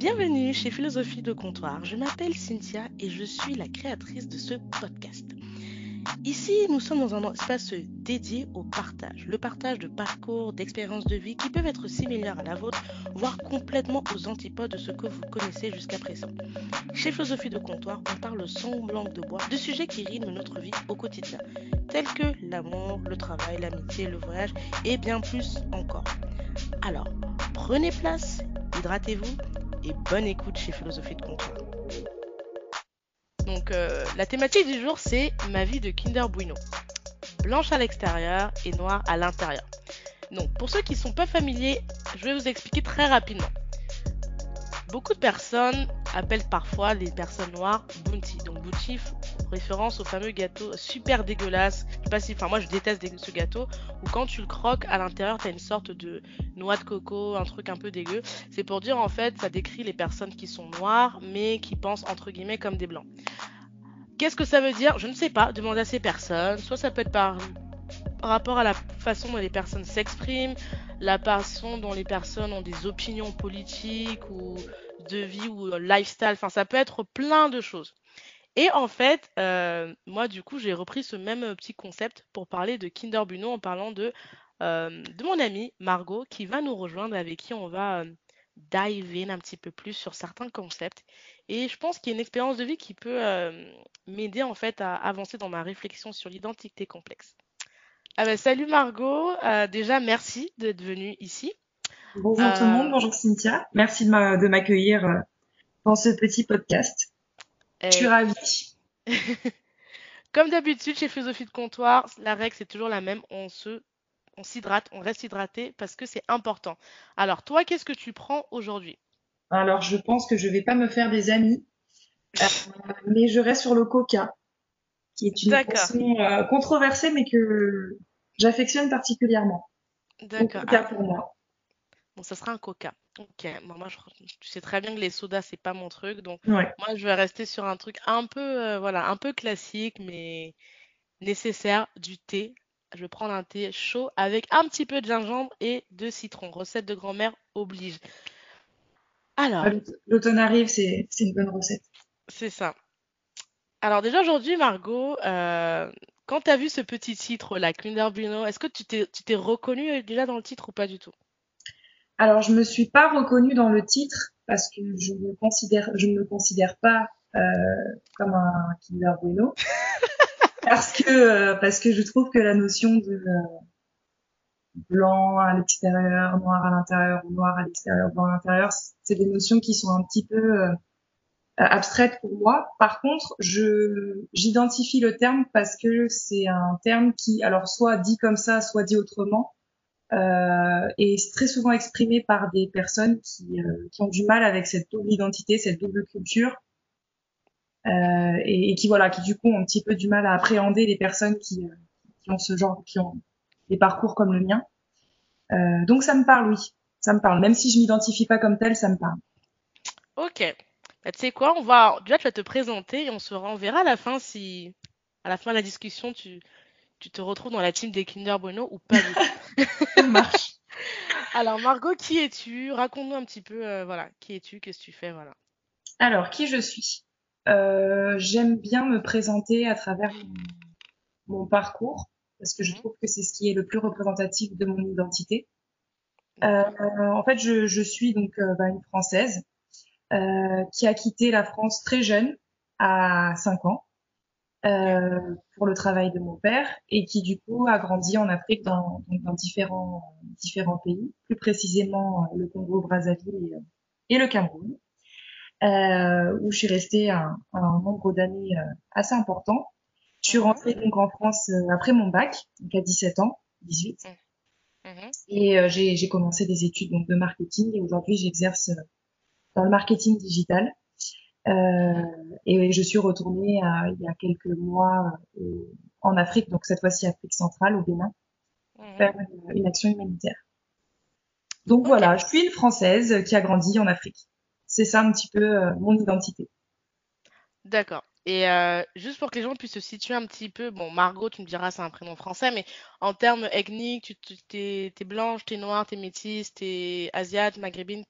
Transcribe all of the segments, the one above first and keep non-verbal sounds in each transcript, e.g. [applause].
Bienvenue chez Philosophie de Comptoir. Je m'appelle Cynthia et je suis la créatrice de ce podcast. Ici, nous sommes dans un espace dédié au partage. Le partage de parcours, d'expériences de vie qui peuvent être similaires à la vôtre, voire complètement aux antipodes de ce que vous connaissez jusqu'à présent. Chez Philosophie de Comptoir, on parle sans langue de bois de sujets qui rythment notre vie au quotidien, tels que l'amour, le travail, l'amitié, le voyage et bien plus encore. Alors, prenez place, hydratez-vous et bonne écoute chez Philosophie de Comptoir. Donc euh, la thématique du jour c'est ma vie de Kinder Bueno. Blanche à l'extérieur et noire à l'intérieur. Donc pour ceux qui ne sont pas familiers, je vais vous expliquer très rapidement. Beaucoup de personnes appellent parfois les personnes noires Bounty. Donc Bounty, référence au fameux gâteau super dégueulasse. Je sais pas si, enfin moi je déteste ce gâteau où quand tu le croques à l'intérieur t'as une sorte de noix de coco, un truc un peu dégueu. C'est pour dire en fait ça décrit les personnes qui sont noires mais qui pensent entre guillemets comme des blancs. Qu'est-ce que ça veut dire? Je ne sais pas. Demandez à ces personnes. Soit ça peut être par rapport à la façon dont les personnes s'expriment, la façon dont les personnes ont des opinions politiques ou de vie ou lifestyle. Enfin, ça peut être plein de choses. Et en fait, euh, moi, du coup, j'ai repris ce même petit concept pour parler de Kinder Bueno en parlant de, euh, de mon amie Margot qui va nous rejoindre, avec qui on va euh, dive in un petit peu plus sur certains concepts. Et je pense qu'il y a une expérience de vie qui peut m'aider en fait à avancer dans ma réflexion sur l'identité complexe. Ah ben, salut Margot, déjà merci d'être venue ici. Bonjour tout le monde, bonjour Cynthia. Merci de m'accueillir dans ce petit podcast. Je suis ravie. [laughs] Comme d'habitude, chez Philosophie de Comptoir, la règle c'est toujours la même. On se, on s'hydrate, on reste hydraté parce que c'est important. Alors, toi, qu'est-ce que tu prends aujourd'hui? Alors, je pense que je vais pas me faire des amis, [laughs] euh, mais je reste sur le Coca, qui est une boisson euh, controversée, mais que j'affectionne particulièrement. D'accord. Coca pour moi. Bon, ça sera un Coca. Ok, moi, je, tu sais très bien que les sodas c'est pas mon truc, donc moi je vais rester sur un truc un peu, euh, voilà, un peu classique mais nécessaire, du thé. Je vais prendre un thé chaud avec un petit peu de gingembre et de citron. Recette de grand-mère oblige. Alors, l'automne arrive, c'est une bonne recette. C'est ça. Alors déjà aujourd'hui, Margot, euh, quand tu as vu ce petit titre là, Kinder Bueno, est-ce que tu t'es reconnue euh, déjà dans le titre ou pas du tout? Alors, je me suis pas reconnue dans le titre parce que je ne considère, je ne me considère pas euh, comme un Kinder Bueno. [laughs] parce que euh, parce que je trouve que la notion de euh, blanc à l'extérieur, noir à l'intérieur, ou noir à l'extérieur, blanc à l'intérieur, c'est des notions qui sont un petit peu abstraites pour moi. Par contre, je j'identifie le terme parce que c'est un terme qui, alors soit dit comme ça, soit dit autrement, euh, et très souvent exprimé par des personnes qui, euh, qui, ont du mal avec cette double identité, cette double culture, euh, et, qui voilà, qui du coup ont un petit peu du mal à appréhender les personnes qui, euh, qui ont ce genre, qui ont des parcours comme le mien. Euh, donc ça me parle, oui, ça me parle. Même si je m'identifie pas comme tel, ça me parle. Ok. Bah, tu sais quoi, on va déjà tu vas te présenter et on se renverra à la fin si à la fin de la discussion tu tu te retrouves dans la team des Kinder Bueno ou pas [laughs] Ça marche. [laughs] Alors Margot, qui es-tu? Raconte-nous un petit peu, euh, voilà, qui es-tu? Qu'est-ce que tu fais? Voilà. Alors, qui je suis? Euh, J'aime bien me présenter à travers mon, parcours parce que je mhm. trouve que c'est ce qui est le plus représentatif de mon identité. Euh, en fait, je, je suis donc bah, une Française qui a quitté la France très jeune, à 5 ans, euh, pour le travail de mon père et qui du coup a grandi en Afrique dans, dans différents différents pays, plus précisément le Congo, Brazzaville et, et le Cameroun, euh, où je suis restée un, un nombre d'années euh, assez important. Je suis rentrée donc en France euh, après mon bac, donc à 17 ans, 18, mmh. et j'ai commencé des études donc de marketing et aujourd'hui j'exerce dans le marketing digital. Euh, et je suis retournée il y a quelques mois euh, en Afrique, donc cette fois-ci Afrique centrale, au Bénin, mhm. faire une, action humanitaire. Donc voilà, je suis une Française qui a grandi en Afrique. C'est ça un petit peu euh, mon identité. D'accord. Et euh, juste pour que les gens puissent se situer un petit peu, bon, Margot, tu me diras, c'est un prénom français, mais en termes ethniques, tu t'es, t'es blanche, t'es noire, t'es métisse, t'es asiate, maghrébine?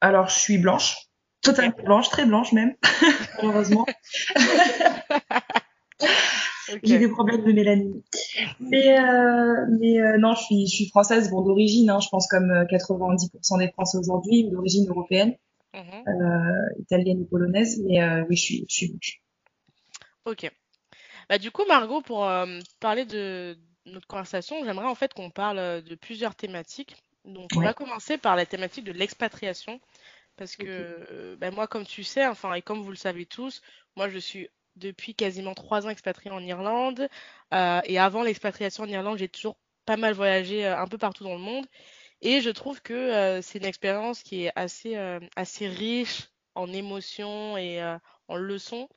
Alors, je suis blanche. Totalement blanche, très blanche même, [laughs] malheureusement. [laughs] J'ai des problèmes de mélanine. Mais, euh, mais euh, non, je suis, je suis française, bon, d'origine, hein, je pense comme 90% des Français aujourd'hui, d'origine européenne, mhm. euh, italienne ou polonaise, mais euh, oui, je suis, je suis blanche. Ok. Bah, du coup, Margot, pour parler de notre conversation, j'aimerais en fait qu'on parle de plusieurs thématiques. Donc, on va commencer par la thématique de l'expatriation. Parce que bah, moi, comme tu sais, enfin, et comme vous le savez tous, moi, je suis depuis quasiment trois ans expatriée en Irlande. Euh, et avant l'expatriation en Irlande, j'ai toujours pas mal voyagé euh, un peu partout dans le monde. Et je trouve que euh, c'est une expérience qui est assez, assez riche en émotions et en leçons.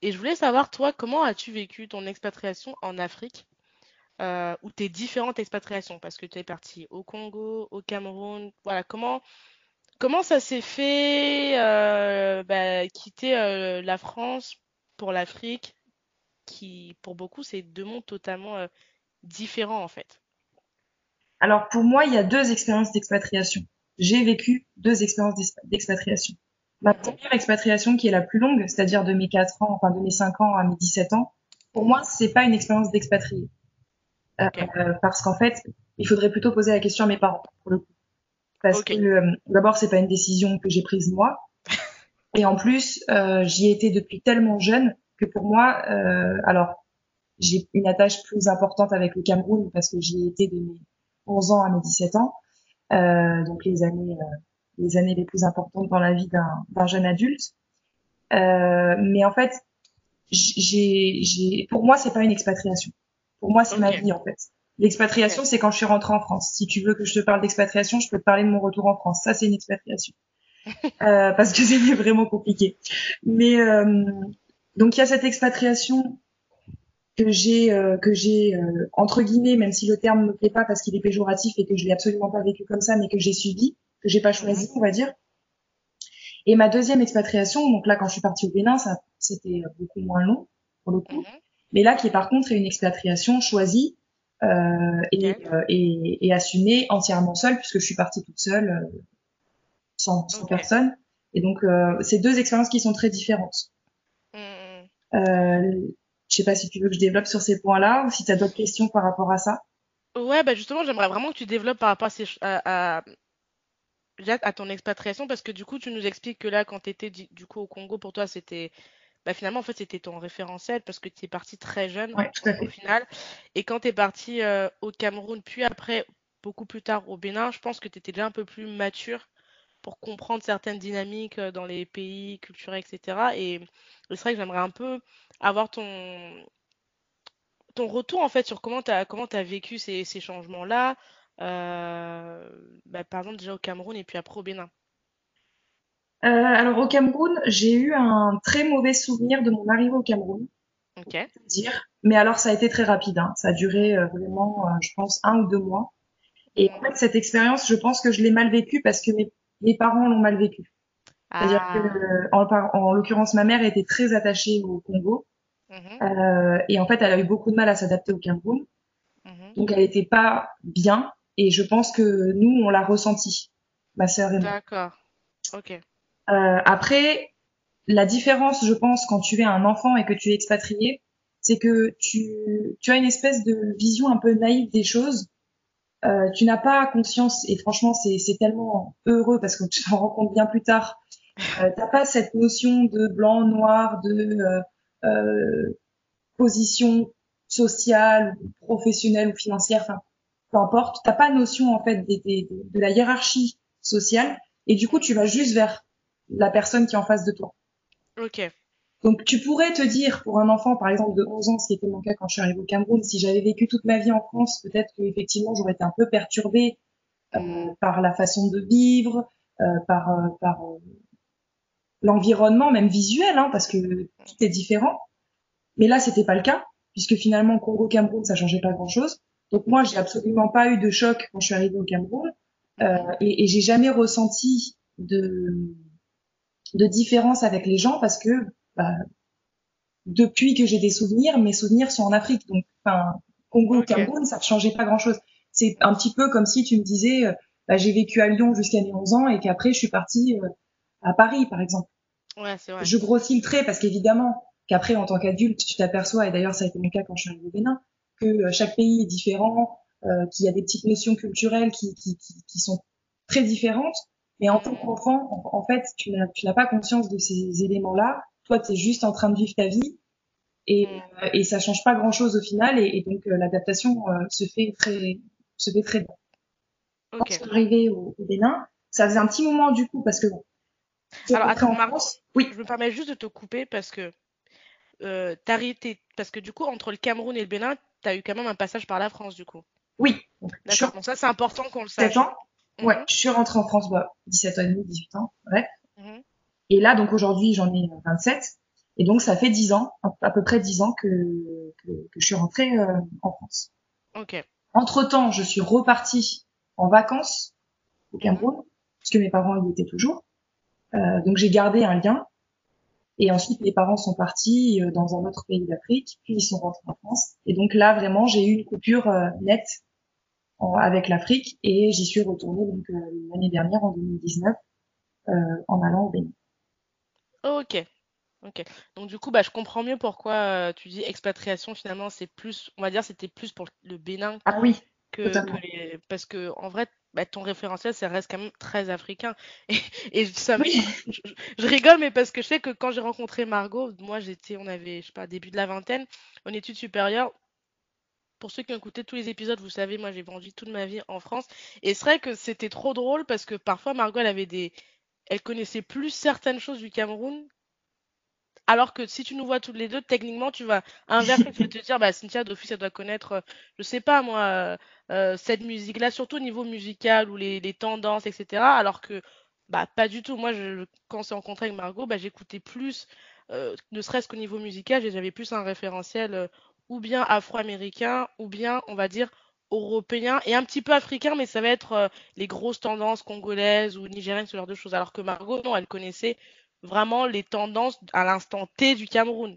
Et je voulais savoir, toi, comment as-tu vécu ton expatriation en Afrique ou tes différentes expatriations? Parce que tu es parti au Congo, au Cameroun. Voilà, comment, comment ça s'est fait bah, quitter la France pour l'Afrique, qui pour beaucoup, c'est deux mondes totalement euh, différents en fait? Alors pour moi, il y a deux expériences d'expatriation. J'ai vécu deux expériences d'expatriation. Ma première expatriation qui est la plus longue, c'est-à-dire de mes 4 ans, enfin de mes 5 ans à mes 17 ans, pour moi, c'est pas une expérience d'expatrié. Euh, euh, parce qu'en fait, il faudrait plutôt poser la question à mes parents, pour le coup. Parce que d'abord, c'est pas une décision que j'ai prise moi. [laughs] Et en plus, euh, j'y étais depuis tellement jeune que pour moi, euh, alors j'ai une attache plus importante avec le Cameroun parce que j'y étais de mes 11 ans à mes 17 ans, euh, donc les années euh, les années les plus importantes dans la vie d'un jeune adulte. Euh, mais en fait, j'ai, j'ai, pour moi, c'est pas une expatriation. Pour moi, c'est ma vie en fait. L'expatriation, c'est quand je suis rentrée en France. Si tu veux que je te parle d'expatriation, je peux te parler de mon retour en France. Ça, c'est une expatriation. [laughs] euh, parce que [laughs] c'était vraiment compliqué. Mais euh, donc il y a cette expatriation que j'ai euh, que j'ai euh, entre guillemets, même si le terme me plaît pas parce qu'il est péjoratif et que je l'ai absolument pas vécu comme ça, mais que j'ai subi, que j'ai pas choisi, on va dire. Et ma deuxième expatriation, donc là quand je suis partie au Bénin, ça c'était beaucoup moins long pour le coup, mhm. mais là qui est par contre une expatriation choisie et, et, et, assumée entièrement seule puisque je suis partie toute seule sans, personne. Et donc, euh, c'est deux expériences qui sont très différentes. Mm, mm. Euh, je sais pas si tu veux que je développe sur ces points-là ou si tu as d'autres questions par rapport à ça. Ouais, bah justement, j'aimerais vraiment que tu développes par rapport à, à, à, ton expatriation parce que du coup, tu nous expliques que là, quand tu étais du coup au Congo, pour toi, c'était. Bah, finalement, en fait, c'était ton référentiel parce que tu es parti très jeune au, final. Et quand tu es parti euh, au Cameroun, puis après, beaucoup plus tard au Bénin, je pense que tu étais déjà un peu plus mature pour comprendre certaines dynamiques euh, dans les pays culturels, etc. Et c'est vrai que j'aimerais un peu avoir ton, ton retour en fait sur comment tu as, comment as vécu ces, ces changements-là, euh, bah, par exemple déjà au Cameroun et puis après au Bénin. Euh, alors au Cameroun, j'ai eu un très mauvais souvenir de mon arrivée au Cameroun. Ok. Dire. Mais alors ça a été très rapide. Hein. Ça a duré vraiment, je pense, un ou deux mois. Et en fait, cette expérience, je pense que je l'ai mal vécue parce que mes mes parents l'ont mal vécu. C'est-à-dire que, ah. en, en l'occurrence, ma mère était très attachée au Congo. Mhm. euh, et en fait, elle a eu beaucoup de mal à s'adapter au Cameroun. Mhm. Donc, elle n'était pas bien. Et je pense que nous, on l'a ressenti, ma sœur et moi. D'accord. Ok. Euh, après, la différence, je pense, quand tu es un enfant et que tu es expatrié, c'est que tu, tu as une espèce de vision un peu naïve des choses euh, tu n'as pas conscience, et franchement, c'est tellement heureux parce que [laughs] tu t'en rends compte bien plus tard. Euh, t'as pas cette notion de blanc, noir, de euh, euh position sociale, professionnelle ou financière, enfin, peu importe. T'as pas notion en fait de la hiérarchie sociale, et du coup, tu vas juste vers la personne qui est en face de toi. Ok. Donc tu pourrais te dire pour un enfant par exemple de 11 ans, ce qui était mon cas quand je suis arrivée au Cameroun, si j'avais vécu toute ma vie en France, peut-être que effectivement j'aurais été un peu perturbée euh, par la façon de vivre, euh, par, euh, par l'environnement même visuel, hein, parce que tout est différent. Mais là c'était pas le cas puisque finalement Congo Cameroun ça changeait pas grand chose. Donc moi j'ai absolument pas eu de choc quand je suis arrivée au Cameroun et, et j'ai jamais ressenti de de différence avec les gens parce que bah, depuis que j'ai des souvenirs, mes souvenirs sont en Afrique. Donc, enfin, Congo, Cameroun, ça ne changeait pas grand-chose. C'est un petit peu comme si tu me disais, euh, bah, j'ai vécu à Lyon jusqu'à mes 11 ans et qu'après je suis partie euh, à Paris, par exemple. Ouais, c'est vrai. Je grossis le trait parce qu'évidemment, qu'après, en tant qu'adulte, tu t'aperçois, et d'ailleurs ça a été mon cas quand je suis arrivée au Bénin, que euh, chaque pays est différent, euh, qu'il y a des petites notions culturelles qui, qui, qui, qui sont très différentes. Mais en tant qu'enfant, en, en, fait, tu n'as pas conscience de ces éléments-là. Toi, tu es juste en train de vivre ta vie et, Mm. euh, et ça change pas grand-chose au final. Et, et donc, euh, l'adaptation euh, se fait très se fait très bien. Quand Ok. je suis arrivée au, au Bénin, ça faisait un petit moment du coup parce que bon. Alors, attends, France. Oui, je me permets juste de te couper parce que euh, parce que du coup, entre le Cameroun et le Bénin, t'as eu quand même un passage par la France, du coup. oui. D'accord. Donc ça, c'est important qu'on le 17 sache. ans. Ouais, Mhm, je suis rentrée en France, bah, 17 ans et demi, 18 ans, ouais. mhm. Et là, donc aujourd'hui, j'en ai 27. Et donc, ça fait 10 ans, à peu près 10 ans que, que, que je suis rentrée euh, en France. Ok. Entre-temps, je suis repartie en vacances au Mhm. Cameroun, puisque mes parents y étaient toujours. Euh, donc, j'ai gardé un lien. Et ensuite, mes parents sont partis euh, dans un autre pays d'Afrique, puis ils sont rentrés en France. Et donc là, vraiment, j'ai eu une coupure euh, nette en- avec l'Afrique et j'y suis retournée donc euh, l'année dernière, en 2019, euh, en allant au Bénin. Ok. Ok. Donc du coup, bah, je comprends mieux pourquoi euh, tu dis expatriation. Finalement, c'est plus, on va dire, c'était plus pour le Bénin Ah oui, que, totalement. que les, parce que en vrai, bah, ton référentiel, ça reste quand même très africain. [laughs] Et, et ça, Oui, je- je rigole, mais parce que je sais que quand j'ai rencontré Margot, moi j'étais, on avait, je sais pas, début de la vingtaine, en études supérieures. Pour ceux qui ont écouté tous les épisodes, vous savez, moi j'ai vendu toute ma vie en France. Et c'est vrai que c'était trop drôle parce que parfois Margot, elle avait des, elle connaissait plus certaines choses du Cameroun alors que si tu nous vois toutes les deux, techniquement, tu vas inverser, tu vas te dire, bah, Cynthia d'office, elle doit connaître, euh, je sais pas moi, euh, euh, cette musique-là, surtout au niveau musical ou les, tendances, etc. Alors que, bah, pas du tout. Moi, quand on s'est rencontré avec Margot, bah, j'écoutais plus, ne serait-ce qu'au niveau musical, j'avais plus un référentiel ou bien afro-américain, ou bien, on va dire, européen et un petit peu africain, mais ça va être euh, les grosses tendances congolaises ou nigériennes, ce genre de choses. Alors que Margot, non, elle connaissait vraiment les tendances à l'instant T du Cameroun.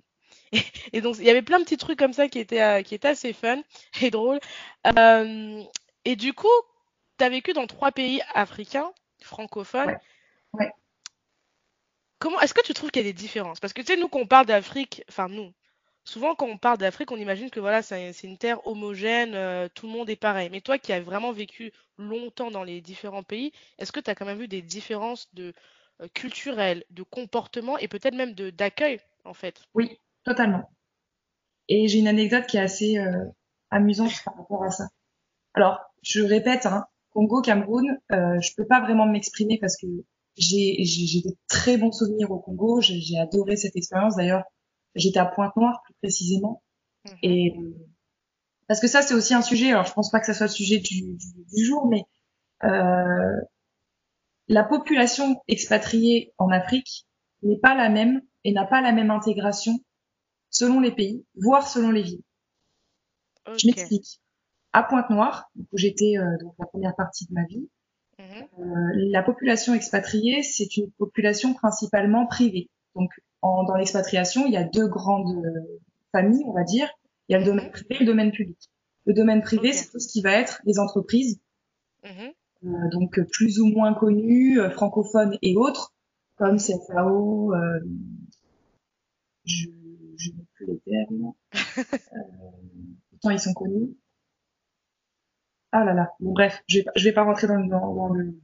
Et, [laughs] et donc, il y avait plein de petits trucs comme ça qui étaient, euh, qui étaient assez fun [laughs] et drôles. Euh, et du coup, tu as vécu dans trois pays africains, francophones. ouais, ouais. Comment, est-ce que tu trouves qu'il y a des différences? Parce que tu sais, nous, quand on parle d'Afrique, enfin, nous, souvent, quand on parle d'Afrique, on imagine que voilà, c'est une terre homogène, euh, tout le monde est pareil. Mais toi qui as vraiment vécu longtemps dans les différents pays, est-ce que tu as quand même vu des différences de euh, culturelles, de comportement et peut-être même de d'accueil, en fait? Oui, totalement. Et j'ai une anecdote qui est assez euh, amusante par rapport à ça. Alors, je répète, hein, Congo, Cameroun, je peux pas vraiment m'exprimer parce que j'ai j'ai j'ai de très bons souvenirs au Congo. J'ai adoré cette expérience. D'ailleurs, j'étais à Pointe-Noire plus précisément. Mhm, Et euh, parce que ça, c'est aussi un sujet. Alors, je pense pas que ça soit le sujet du, du, du jour, mais euh, la population expatriée en Afrique n'est pas la même et n'a pas la même intégration selon les pays, voire selon les villes. Je m'explique. À Pointe-Noire, où j'étais euh, donc la première partie de ma vie, Mhm, euh, la population expatriée, c'est une population principalement privée. Donc, en, dans l'expatriation, il y a deux grandes euh, familles, on va dire. Il y a le domaine privé et le domaine public. Le domaine privé, c'est tout ce qui va être les entreprises, mhm, euh, donc euh, plus ou moins connues, euh, francophones et autres, comme. CFAO, euh, je, je n'ai plus les termes, [laughs] pourtant ils sont connus. Ah là là, bon bref, je vais, pas- je vais pas rentrer dans, le- dans, dans le,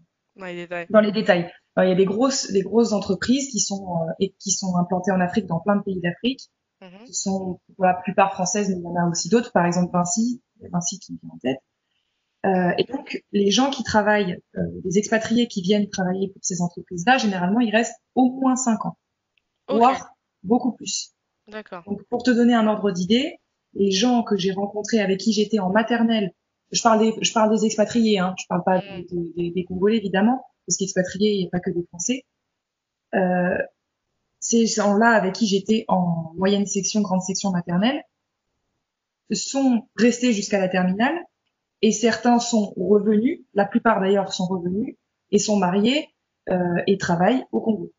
Dans les détails. Euh, il y a des grosses, des grosses entreprises qui sont euh, et qui sont implantées en Afrique, dans plein de pays d'Afrique, Mhm, qui sont pour la plupart françaises, mais il y en a aussi d'autres. Par exemple Vinci, Vinci qui me vient en tête. Euh, et donc les gens qui travaillent, euh, les expatriés qui viennent travailler pour ces entreprises-là, généralement ils restent au moins cinq ans, Ok, voire beaucoup plus. d'accord. Donc pour te donner un ordre d'idée, les gens que j'ai rencontrés avec qui j'étais en maternelle, je parle des, je parle des expatriés, hein, je parle pas Mhm, des- des- des Congolais évidemment, parce qu'expatriés, il n'y a pas que des Français. Euh, ces gens-là avec qui j'étais en moyenne section, grande section maternelle, sont restés jusqu'à la terminale, et certains sont revenus, la plupart d'ailleurs sont revenus, et sont mariés euh, et travaillent au Congo.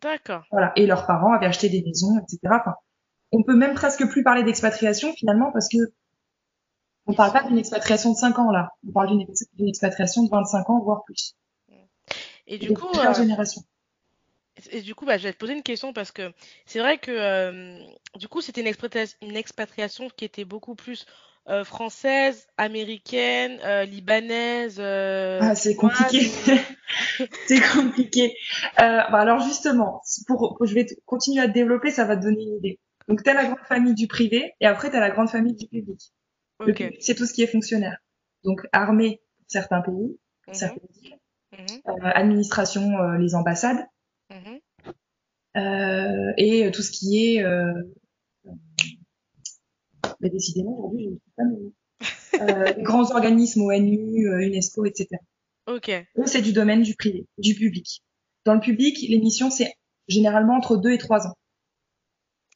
D'accord. Voilà. Et leurs parents avaient acheté des maisons, etc. Enfin, on peut même presque plus parler d'expatriation finalement parce que on parle pas d'une expatriation de 5 ans là. On parle d'une expatriation de 25 ans, voire plus. Et du coup, plusieurs euh, générations. et du coup, bah, je vais te poser une question parce que c'est vrai que euh, du coup, c'était une, expatriation, une expatriation qui était beaucoup plus euh, française, américaine, euh, libanaise. Ah, c'est compliqué. [laughs] C'est compliqué. Bah alors justement, pour, je vais continuer à te développer, ça va te donner une idée. Donc, tu as la grande famille du privé et après, tu as la grande famille du public. Le Ok. public, c'est tout ce qui est fonctionnaire. Donc, armée pour certains pays, pour Mhm, certaines villes, mhm, euh, administration, euh, les ambassades, mhm. euh, et tout ce qui est... Euh, bah, décidément, aujourd'hui, je ne sais pas mots. [laughs] Euh, les grands organismes ONU, UNESCO, etc. Ok. Eux, c'est du domaine du privé, du public. Dans le public, les missions, c'est généralement entre deux et trois ans.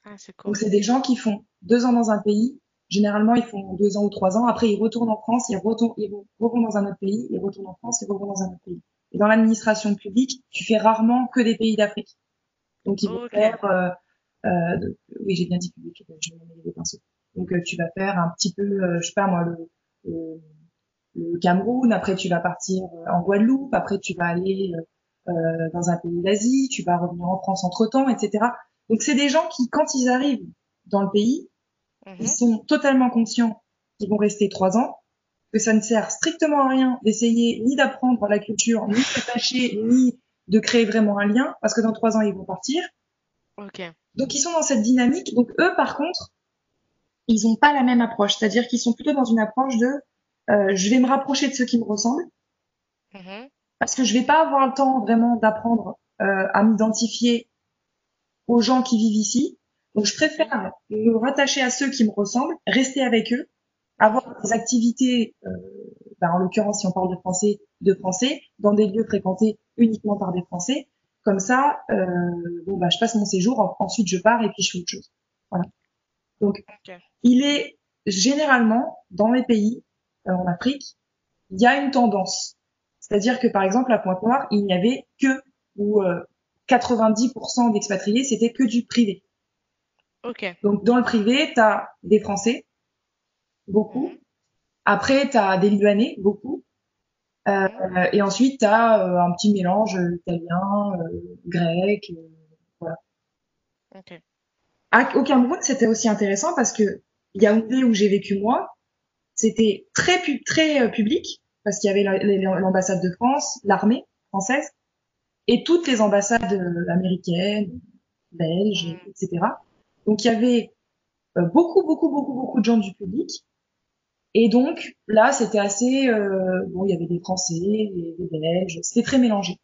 Ah, c'est Donc, cool. c'est des gens qui font deux ans dans un pays. Généralement, ils font deux ans ou trois ans. Après, ils retournent en France, ils, retournent, ils revont dans un autre pays, ils retournent en France, ils revont dans un autre pays. Et dans l'administration publique, tu fais rarement que des pays d'Afrique. Donc, ils vont faire, euh, euh, oui, j'ai bien dit public, je vais mêler les pinceaux. Donc, euh, tu vas faire un petit peu, euh, je sais pas moi, le, le, le Cameroun, après tu vas partir euh, en Guadeloupe, après tu vas aller euh, euh, dans un pays d'Asie, tu vas revenir en France entre-temps, etc. Donc, c'est des gens qui, quand ils arrivent dans le pays, Mhm. ils sont totalement conscients qu'ils vont rester trois ans, que ça ne sert strictement à rien d'essayer ni d'apprendre la culture, ni de s'attacher, ni de créer vraiment un lien, parce que dans trois ans, ils vont partir. Ok. Donc, ils sont dans cette dynamique. Donc, eux, par contre, ils n'ont pas la même approche. C'est-à-dire qu'ils sont plutôt dans une approche de euh, je vais me rapprocher de ceux qui me ressemblent, Mhm. parce que je vais pas avoir le temps vraiment d'apprendre euh, à m'identifier aux gens qui vivent ici. Donc, je préfère me rattacher à ceux qui me ressemblent, rester avec eux, avoir des activités, euh, ben, en l'occurrence, si on parle de français, de français, dans des lieux fréquentés uniquement par des Français. Comme ça, euh, bon, bah, je passe mon séjour, en- ensuite je pars et puis je fais autre chose. Voilà. Donc, il est généralement dans les pays euh, en Afrique, il y a une tendance. C'est-à-dire que par exemple à Pointe-Noire, il n'y avait que ou euh, 90% d'expatriés, c'était que du privé. Ok. Donc dans le privé, tu as des Français, beaucoup. Mhm. Après, tu as des Libanais, beaucoup. Euh, et ensuite, tu as un petit mélange euh, italien, euh, grec. euh, voilà. Ok. À- Au Cameroun, c'était aussi intéressant parce que Yaoundé, où j'ai vécu moi, c'était très, pu- très euh, public parce qu'il y avait la- la- l'ambassade de France, l'armée française et toutes les ambassades euh, américaines, belges, Mhm. etc. Donc il y avait euh, beaucoup, beaucoup, beaucoup, beaucoup de gens du public. Et donc là, c'était assez euh, bon. Il y avait des Français, des, des Belges. C'était très mélangé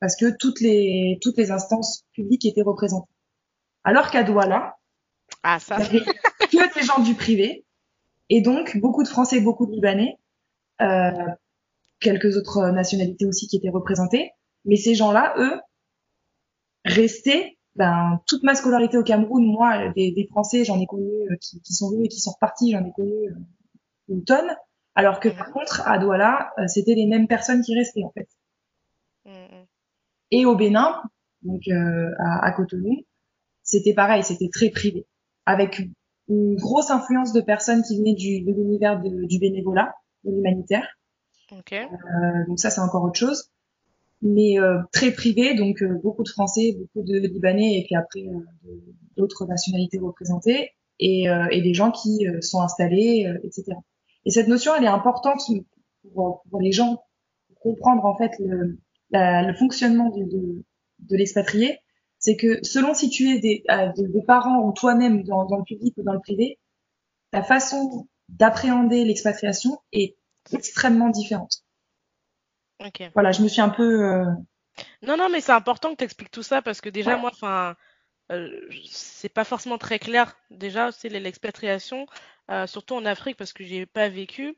parce que toutes les toutes les instances publiques étaient représentées. Alors qu'à Douala, Ah, ça. il avait que des gens du privé et donc beaucoup de Français, beaucoup de Libanais, euh, quelques autres nationalités aussi qui étaient représentées. Mais ces gens-là, eux, restaient. Ben, toute ma scolarité au Cameroun, moi, des, des Français, j'en ai connu euh, qui, qui sont venus et qui sont repartis, j'en ai connu euh, une tonne. Alors que par contre, à Douala, euh, c'était les mêmes personnes qui restaient en fait. Mhm. Et au Bénin, donc euh, à, à Cotonou, c'était pareil, c'était très privé, avec une grosse influence de personnes qui venaient du, de l'univers du bénévolat, de l'humanitaire. Ok. Euh, donc ça, c'est encore autre chose. Mais euh, très privé, donc euh, beaucoup de Français, beaucoup de Libanais, et puis après euh, d'autres nationalités représentées, et, euh, et des gens qui euh, sont installés, euh, etc. Et cette notion, elle est importante pour, pour les gens, pour comprendre en fait le, la- le fonctionnement de, de, de l'expatrié. C'est que selon si tu es des, euh, de- des parents ou toi-même dans, dans le public ou dans le privé, ta façon d'appréhender l'expatriation est extrêmement différente. Ok. Voilà, je me suis un peu... euh, Non, non, mais c'est important que tu expliques tout ça parce que déjà, moi, enfin, euh, c'est pas forcément très clair. Déjà, c'est l'expatriation, euh, surtout en Afrique parce que j'ai pas vécu.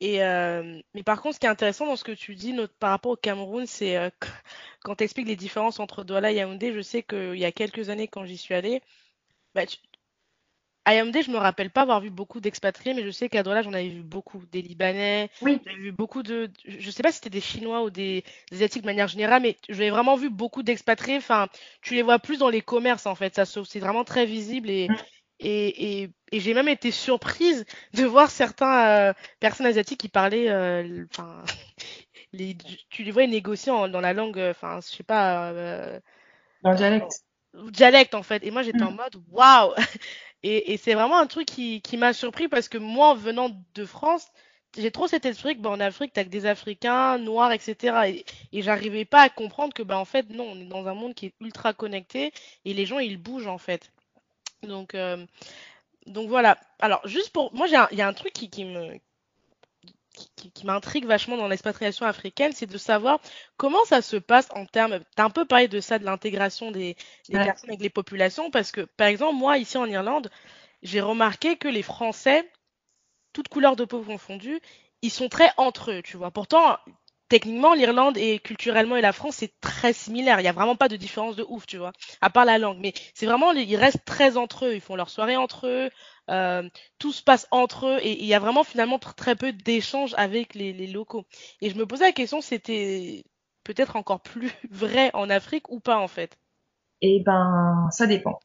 Et euh, mais par contre, ce qui est intéressant dans ce que tu dis notre, par rapport au Cameroun, c'est euh, [laughs] quand tu expliques les différences entre Douala et Yaoundé. Je sais qu'il y a quelques années, quand j'y suis allée, bah, tu- à Yaoundé, je me rappelle pas avoir vu beaucoup d'expatriés, mais je sais qu'à Douala, j'en avais vu beaucoup. Des Libanais, Oui, j'avais vu beaucoup de. Je sais pas si c'était des Chinois ou des, des Asiatiques de manière générale, mais j'avais vraiment vu beaucoup d'expatriés. Enfin, tu les vois plus dans les commerces, en fait. Ça, c'est vraiment très visible et. Mm. Et, et, et j'ai même été surprise [laughs] de voir certains euh, personnes asiatiques qui parlaient, euh, enfin, [laughs] les, tu les vois négocier en- dans la langue, euh, enfin, je sais pas, euh, Leur dialecte. dialecte en fait. Et moi j'étais Mm. en mode waouh. [laughs] Et, et c'est vraiment un truc qui, qui m'a surpris parce que moi, venant de France, j'ai trop cet esprit que bah, en Afrique, t'as que des Africains noirs, etc. Et, et j'arrivais pas à comprendre que bah en fait non, on est dans un monde qui est ultra connecté et les gens ils bougent en fait. Donc euh, donc voilà. Alors juste pour moi, il y a un truc qui, qui me qui, qui- qui m'intrigue vachement dans l'expatriation africaine, c'est de savoir comment ça se passe en termes. T'as un peu parlé de ça, de l'intégration des, des Ouais. personnes avec les populations, parce que par exemple, moi ici en Irlande, j'ai remarqué que les Français, toutes couleurs de peau confondues, ils sont très entre eux, tu vois. Pourtant, techniquement, l'Irlande et culturellement et la France, c'est très similaire. Il n'y a vraiment pas de différence de ouf, tu vois, à part la langue. Mais c'est vraiment, ils restent très entre eux. Ils font leurs soirées entre eux. euh, tout se passe entre eux et il y a vraiment finalement tr- très peu d'échanges avec les, les locaux. Et je me posais la question, c'était peut-être encore plus [laughs] vrai en Afrique ou pas en fait? Eh ben, ça dépend.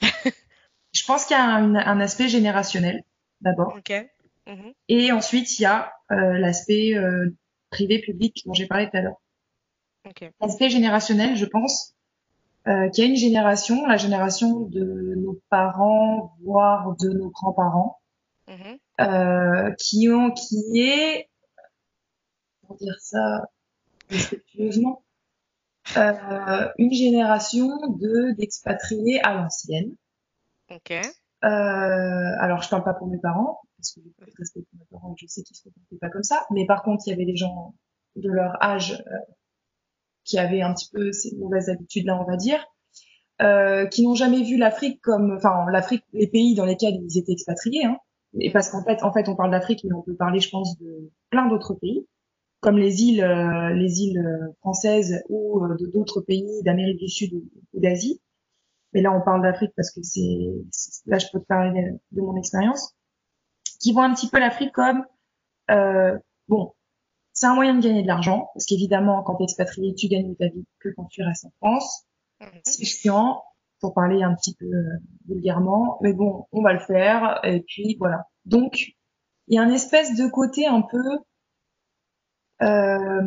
[laughs] Je pense qu'il y a un, un aspect générationnel, d'abord. Ok. Mhm. Et ensuite, il y a euh, l'aspect euh, privé-public dont j'ai parlé tout à l'heure. Ok. L'aspect générationnel, je pense euh, qu'il y a une génération, la génération de nos parents, voire de nos grands-parents, Mhm. euh, qui ont, qui est, pour dire ça respectueusement, euh, une génération de d'expatriés à l'ancienne. Ok. Alors, je parle pas pour mes parents, parce que je sais qu'ils se comportaient pas comme ça. Mais par contre, il y avait des gens de leur âge euh, qui avaient un petit peu ces mauvaises habitudes-là, on va dire, euh, qui n'ont jamais vu l'Afrique comme, enfin, l'Afrique, les pays dans lesquels ils étaient expatriés, hein. Et parce qu'en fait, en fait, on parle d'Afrique, mais on peut parler, je pense, de plein d'autres pays, comme les îles, euh, les îles françaises ou d'autres pays d'Amérique du Sud ou, d'Asie. Mais là, on parle d'Afrique parce que c'est, là, je peux te parler de mon expérience, qui voient un petit peu l'Afrique comme, euh, bon, c'est un moyen de gagner de l'argent, parce qu'évidemment, quand t'es expatrié, tu gagnes ta vie que quand tu restes en France. Mhm. C'est chiant, pour parler un petit peu euh, vulgairement, mais bon, on va le faire, et puis voilà. Donc, il y a un espèce de côté un peu, euh,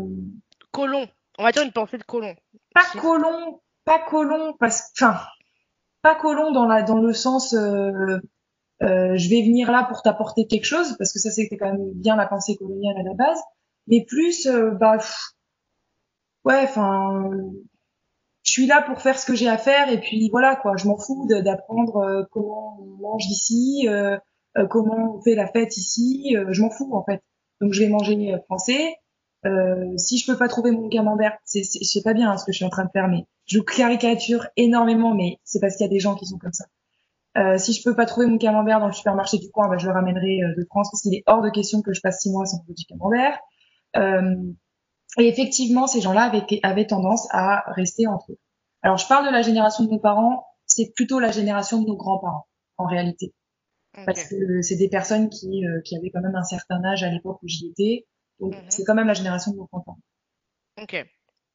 Colon. On va dire une pensée de colon. pas colon, pas colon, parce enfin, pas colon dans la, dans le sens, euh, je vais venir là pour t'apporter quelque chose, parce que ça c'était quand même bien la pensée coloniale à la base, mais plus, euh, bah, ouais, enfin, je suis là pour faire ce que j'ai à faire, et puis voilà quoi, je m'en fous d'apprendre euh, comment on mange ici, euh, euh, comment on fait la fête ici, euh, je m'en fous en fait. Donc je vais manger euh, français. Euh, si je peux pas trouver mon camembert, c'est c'est pas bien hein, ce que je suis en train de faire, mais je caricature énormément, mais c'est parce qu'il y a des gens qui sont comme ça. Euh, si je peux pas trouver mon camembert dans le supermarché du coin, bah, je le ramènerai euh, de France parce qu'il est hors de question que je passe six mois sans trouver du camembert. Euh, et effectivement, ces gens-là avaient, avaient tendance à rester entre eux. Alors, je parle de la génération de nos parents, c'est plutôt la génération de nos grands-parents, en réalité. Parce que c'est des personnes qui, euh, qui avaient quand même un certain âge à l'époque où j'y étais. Donc, Mhm. c'est quand même la génération de nos grands-parents.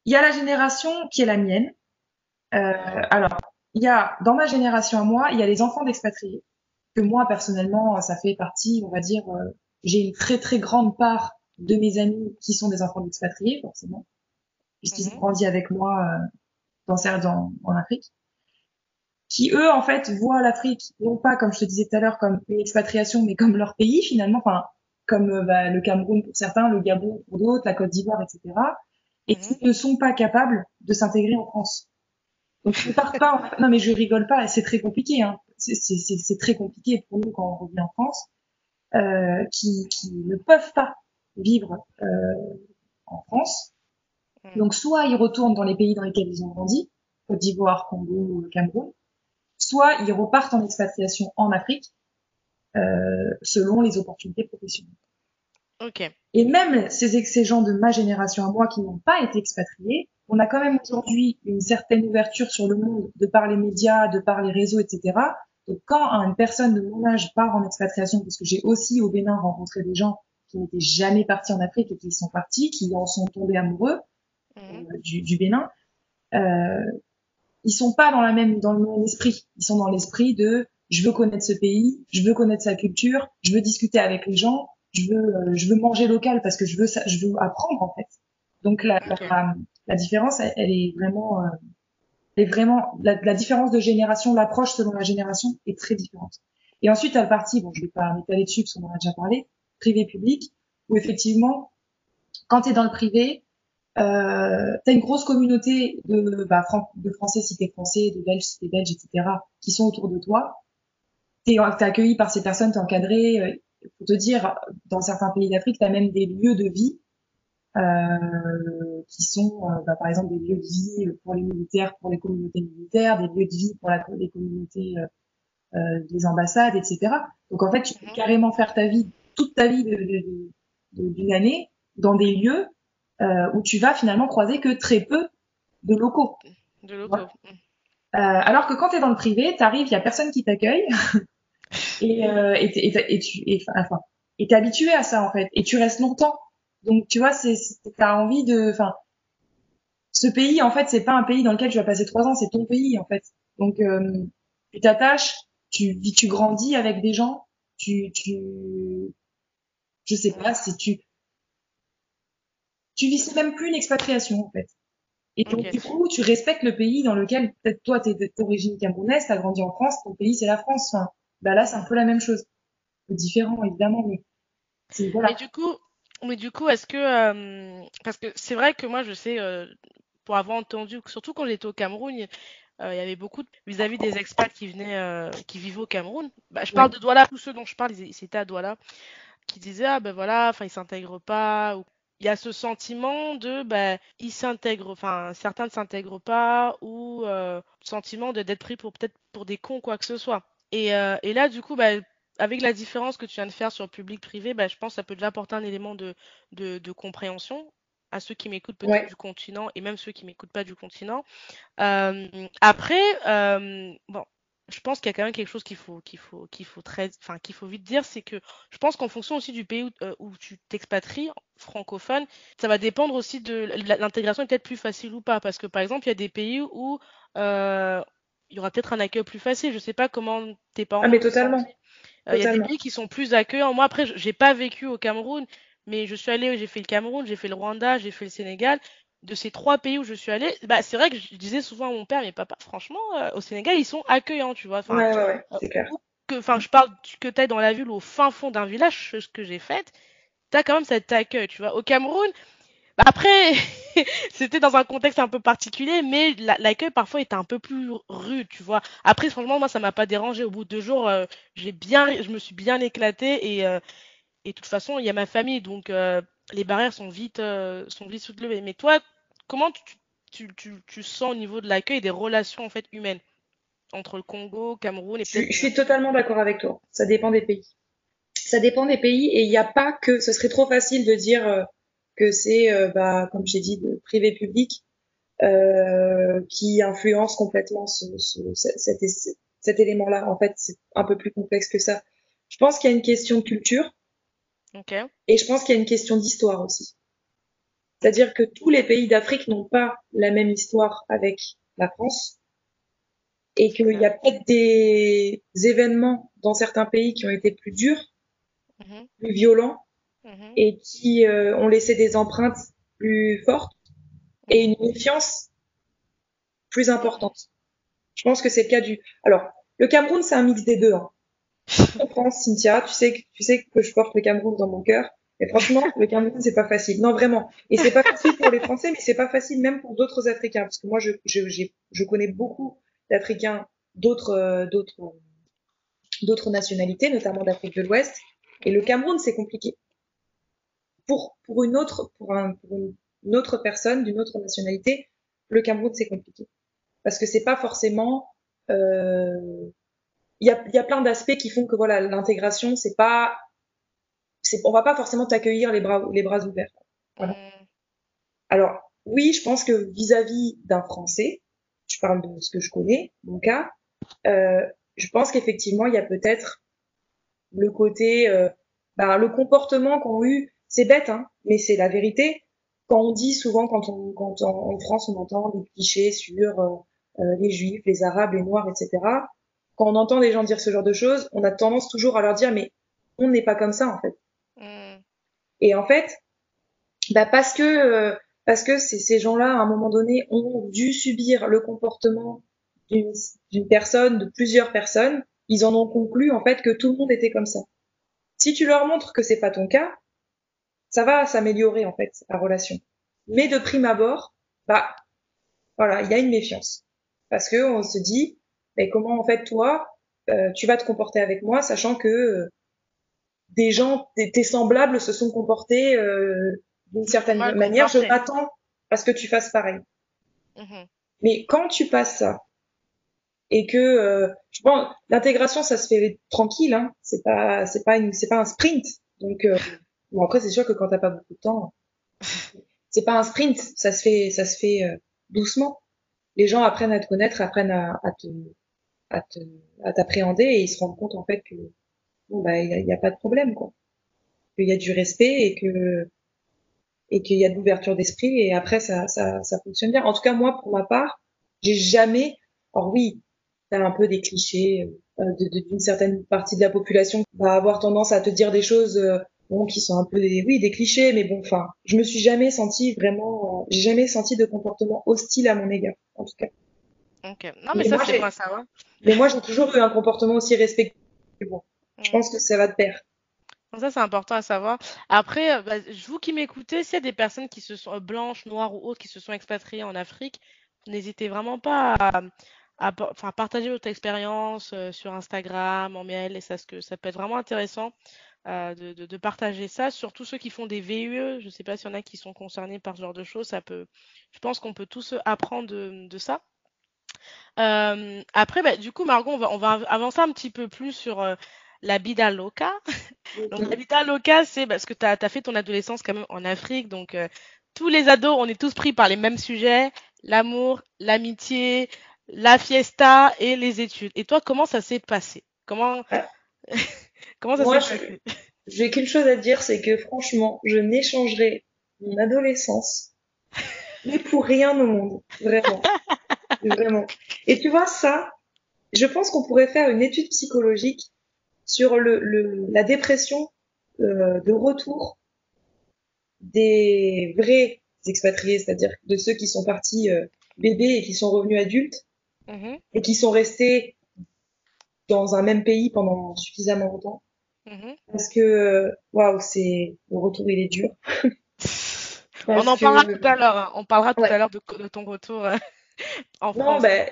Il y a la génération qui est la mienne. Euh, alors, il y a, dans ma génération à moi, il y a les enfants d'expatriés. Que moi, personnellement, ça fait partie, on va dire, euh, j'ai une très très grande part de mes amis qui sont des enfants d'expatriés, forcément. Puisqu'ils Mhm. ont grandi avec moi euh, dans, dans, en Afrique. Qui, eux, en fait, voient l'Afrique, non pas, comme je te disais tout à l'heure, comme une expatriation, mais comme leur pays, finalement. Enfin, comme euh, bah, le Cameroun pour certains, le Gabon pour d'autres, la Côte d'Ivoire, etc. Et Mhm. qui ne sont pas capables de s'intégrer en France. Donc ne partent pas. En... Non mais je rigole pas. C'est très compliqué. Hein. C'est- très compliqué pour nous quand on revient en France, euh, qui, qui ne peuvent pas vivre euh, en France. Mhm. Donc soit ils retournent dans les pays dans lesquels ils ont grandi, Côte d'Ivoire, Congo, Cameroun, soit ils repartent en expatriation en Afrique, euh, selon les opportunités professionnelles. Ok. Et même ces, ces gens de ma génération à moi qui n'ont pas été expatriés, on a quand même aujourd'hui une certaine ouverture sur le monde de par les médias, de par les réseaux, etc. Donc quand une personne de mon âge part en expatriation, parce que j'ai aussi au Bénin rencontré des gens qui n'étaient jamais partis en Afrique et qui sont partis, qui en sont tombés amoureux Mhm. euh, du, du Bénin, euh, ils sont pas dans la même dans le même esprit. Ils sont dans l'esprit de je veux connaître ce pays, je veux connaître sa culture, je veux discuter avec les gens, je veux euh, je veux manger local parce que je veux ça, je veux apprendre en fait. Donc la, la, la différence elle, elle est vraiment euh, est vraiment la, la différence de génération, l'approche selon la génération est très différente. Et ensuite, à le parti, bon, je vais pas m'étaler dessus parce qu'on en a déjà parlé, privé-public, où effectivement, quand tu es dans le privé, euh, tu as une grosse communauté de, bah, de Français si t'es Français, de Belges si t'es Belge, etc., qui sont autour de toi. T'es es accueilli par ces personnes, t'es encadré. Euh, faut te dire, dans certains pays d'Afrique, tu as même des lieux de vie qui sont, euh, bah, par exemple, des lieux de vie pour les militaires, pour les communautés militaires, des lieux de vie pour la, les communautés euh, euh des ambassades, etc. Donc en fait, tu peux mhm. carrément faire ta vie, toute ta vie d'une année dans des lieux euh, où tu vas finalement croiser que très peu de locaux. De locaux. Euh, alors que quand tu es dans le privé, tu arrives, il y a personne qui t'accueille [laughs] et, euh, et, et, et, tu et, enfin, et t'es habitué à ça en fait et tu restes longtemps. Donc tu vois, c'est t'as envie de, enfin, ce pays en fait, c'est pas un pays dans lequel tu vas passer trois ans, c'est ton pays en fait. Donc euh, tu t'attaches, tu vis, tu grandis avec des gens, tu, tu, je sais pas, si tu, tu vis, même plus une expatriation en fait. Et donc du coup, tu respectes le pays dans lequel peut-être toi t'es d'origine camerounaise, t'as grandi en France, ton pays c'est la France. Enfin, bah là c'est un peu la même chose, un peu différent évidemment, mais voilà. Mais du coup, mais du coup, est-ce que euh, parce que c'est vrai que moi je sais euh, pour avoir entendu, surtout quand j'étais au Cameroun, euh, il y avait beaucoup vis-à-vis des expats qui venaient, qui vivaient au Cameroun. Bah, je parle de Douala, tous ceux dont je parle, c'était à Douala, qui disaient ah ben voilà, enfin ils s'intègrent pas ou il y a ce sentiment de bah, ils s'intègrent, enfin certains ne s'intègrent pas ou sentiment de d'être pris pour peut-être pour des cons quoi que ce soit. Et, et là du coup bah, avec la différence que tu viens de faire sur public privé, bah, je pense que ça peut déjà apporter un élément de, de, de compréhension à ceux qui m'écoutent peut-être du continent et même ceux qui m'écoutent pas du continent. Euh, après, euh, bon, je pense qu'il y a quand même quelque chose qu'il faut qu'il faut qu'il faut très enfin qu'il faut vite dire c'est que je pense qu'en fonction aussi du pays où, euh, où tu t'expatries francophone ça va dépendre aussi de l'intégration est peut-être plus facile ou pas. Parce que par exemple il y a des pays où il y aura peut-être un accueil plus facile. Je sais pas comment tes parents ah mais totalement il y a des pays qui sont plus accueillants moi après j'ai pas vécu au Cameroun mais je suis allée j'ai fait le Cameroun j'ai fait le Rwanda j'ai fait le Sénégal de ces trois pays où je suis allée, bah, c'est vrai que je disais souvent à mon père, mais papa, franchement, euh, au Sénégal, ils sont accueillants, tu vois. Enfin, ouais, ouais, ouais, c'est clair. Que, enfin, je parle que t'es dans la ville au fin fond d'un village, ce que j'ai fait, t'as quand même cet accueil, tu vois. Au Cameroun, bah, après, [laughs] c'était dans un contexte un peu particulier, mais l'accueil parfois était un peu plus rude, tu vois. Après, franchement, moi, ça m'a pas dérangé. Au bout de deux jours, euh, j'ai bien, je me suis bien éclatée et, euh, et de toute façon, il y a ma famille, donc les barrières sont vite, sont vite soulevées. Mais toi, comment tu, tu, tu, sens au niveau de l'accueil des relations en fait humaines entre le Congo, Cameroun et je, je suis totalement d'accord avec toi. Ça dépend des pays. Ça dépend des pays et il n'y a pas que ce serait trop facile de dire euh, que c'est euh, bah, comme j'ai dit de privé public euh, qui influence complètement ce, ce, cet, cet élément-là. En fait, c'est un peu plus complexe que ça. Je pense qu'il y a une question de culture. Okay. Et je pense qu'il y a une question d'histoire aussi. C'est-à-dire que tous les pays d'Afrique n'ont pas la même histoire avec la France et qu'il y a peut-être des événements dans certains pays qui ont été plus durs, mm-hmm. plus violents mm-hmm. et qui euh, ont laissé des empreintes plus fortes et une méfiance plus importante. Je pense que c'est le cas du. Alors, le Cameroun, c'est un mix des deux. Hein. Je comprends, Cynthia. Tu sais, que, tu sais que je porte le Cameroun dans mon cœur. Et franchement, le Cameroun, c'est pas facile. Non, vraiment. Et c'est pas facile pour les Français, mais c'est pas facile même pour d'autres Africains. Parce que moi, je, je, je connais beaucoup d'Africains d'autres, euh, d'autres, d'autres nationalités, notamment d'Afrique de l'Ouest. Et le Cameroun, c'est compliqué. Pour, pour une autre, pour, un, pour une autre personne d'une autre nationalité, le Cameroun, c'est compliqué. Parce que c'est pas forcément, euh, il y a, y a plein d'aspects qui font que voilà, l'intégration, c'est pas on va pas forcément t'accueillir les bras, les bras ouverts. Voilà. Mm. Alors, oui, je pense que vis-à-vis d'un Français, je parle de ce que je connais, mon cas, euh, je pense qu'effectivement, il y a peut-être le côté, euh, ben, le comportement qu'ont eu, c'est bête, hein, mais c'est la vérité. Quand on dit souvent, quand on, quand en France, on entend des clichés sur euh, euh, les Juifs, les Arabes, les Noirs, etc. Quand on entend des gens dire ce genre de choses, on a tendance toujours à leur dire, mais on n'est pas comme ça en fait. Et en fait, bah parce que euh, parce que ces gens-là, à un moment donné, ont dû subir le comportement d'une personne, de plusieurs personnes. Ils en ont conclu en fait que tout le monde était comme ça. Si tu leur montres que c'est pas ton cas, ça va s'améliorer en fait la relation. Mais de prime abord, bah voilà, il y a une méfiance parce que on se dit, mais comment en fait toi, euh, tu vas te comporter avec moi, sachant que euh, des gens, tes, semblables se sont comportés euh, d'une certaine manière, je m'attends à ce que tu fasses pareil. Mm-hmm. Mais quand tu passes ça et que je pense l'intégration ça se fait tranquille, hein, c'est pas c'est pas c'est pas un sprint. Donc bon après c'est sûr que quand t'as pas beaucoup de temps, c'est pas un sprint, ça se fait ça se fait doucement. Les gens apprennent à te connaître, apprennent à, te à te à t'appréhender et ils se rendent compte en fait que bon bah il y a, pas de problème quoi qu'il y a du respect et que et qu'il y a de l'ouverture d'esprit et après ça, ça ça fonctionne bien en tout cas moi pour ma part j'ai jamais alors oui t'as un peu des clichés euh, d'une certaine partie de la population qui va avoir tendance à te dire des choses euh, bon qui sont un peu des oui des clichés mais bon enfin je me suis jamais senti vraiment j'ai jamais senti de comportement hostile à mon égard en tout cas ok non mais, ça c'est pas ça hein. mais moi j'ai toujours eu un comportement aussi respectueux bon je pense que ça va de pair. Ça, c'est important à savoir. Après, euh, bah, vous qui m'écoutez, s'il y a des personnes qui se sont euh, blanches, noires ou autres qui se sont expatriées en Afrique, n'hésitez vraiment pas à, partager votre expérience euh, sur Instagram, en mail, et ça, que ça peut être vraiment intéressant de, partager ça. Surtout ceux qui font des VUE, je ne sais pas s'il y en a qui sont concernés par ce genre de choses, ça peut, je pense qu'on peut tous apprendre de, ça. après, bah, du coup, Margot, on va, on va avancer un petit peu plus sur la vida loca. [laughs] donc la vida loca, c'est parce que tu as, fait ton adolescence quand même en Afrique, donc euh, tous les ados, on est tous pris par les mêmes sujets, l'amour, l'amitié, la fiesta et les études. Et toi, comment ça s'est passé? Comment ah. [laughs] comment ça s'est J'ai qu'une chose à dire, c'est que franchement, je n'échangerai mon adolescence [laughs] mais pour rien au monde, vraiment, [laughs] vraiment. Et tu vois ça, je pense qu'on pourrait faire une étude psychologique sur le, le la dépression euh, de retour des vrais expatriés, c'est-à-dire de ceux qui sont partis euh, bébés et qui sont revenus adultes mm-hmm. et qui sont restés dans un même pays pendant suffisamment longtemps. Mm-hmm. Parce que waouh, c'est le retour il est dur. [laughs] on en parlera tout à l'heure. Hein. On parlera tout à l'heure de, ton retour euh, [laughs] en France. Non, ben,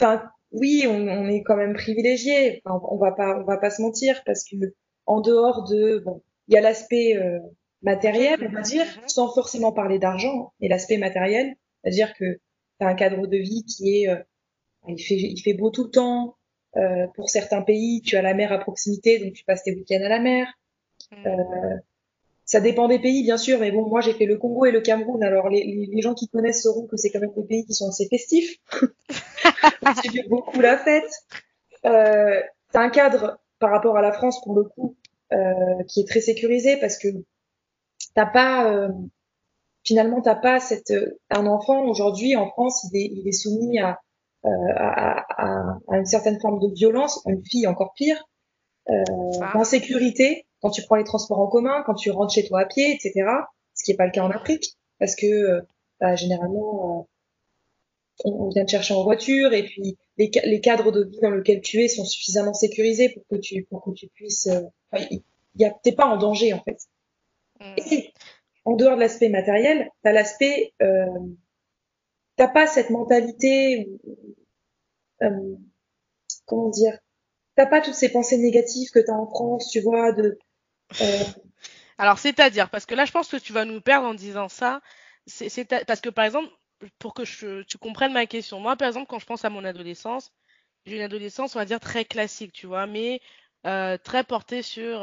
enfin, oui, on, est quand même privilégié. on va pas, on va pas se mentir parce que en dehors de, bon, il y a l'aspect euh, matériel, on va dire, sans forcément parler d'argent, mais l'aspect matériel, c'est-à-dire que tu as un cadre de vie qui est, euh, il fait, il fait beau tout le temps. Euh, pour certains pays, tu as la mer à proximité, donc tu passes tes week-ends à la mer. Mm. Euh, ça dépend des pays, bien sûr, mais bon, moi j'ai fait le Congo et le Cameroun, alors les, les, gens qui connaissent sauront que c'est quand même des pays qui sont assez festifs. [laughs] J'ai beaucoup la fête. Euh, T'as un cadre par rapport à la France, pour le coup, euh, qui est très sécurisé parce que t'as pas, euh, finalement, t'as pas cette, un enfant aujourd'hui en France, il est, il est soumis à, euh, à, à, à, une certaine forme de violence, une fille encore pire, euh, d'insécurité quand tu prends les transports en commun, quand tu rentres chez toi à pied, etc. Ce qui n'est pas le cas en Afrique, parce que euh, bah, généralement euh, on, vient te chercher en voiture et puis les, les, cadres de vie dans lesquels tu es sont suffisamment sécurisés pour que tu pour que tu puisses. Euh, t'es pas en danger en fait. Mm. Et en dehors de l'aspect matériel, t'as l'aspect, euh, t'as pas cette mentalité, euh, comment dire, t'as pas toutes ces pensées négatives que t'as en France, tu vois, de euh, Alors, c'est-à-dire, parce que là, je pense que tu vas nous perdre en disant ça. C'est parce que, par exemple, pour que tu comprennes ma question, moi, par exemple, quand je pense à mon adolescence, j'ai une adolescence, on va dire, très classique, tu vois, mais euh, très portée sur...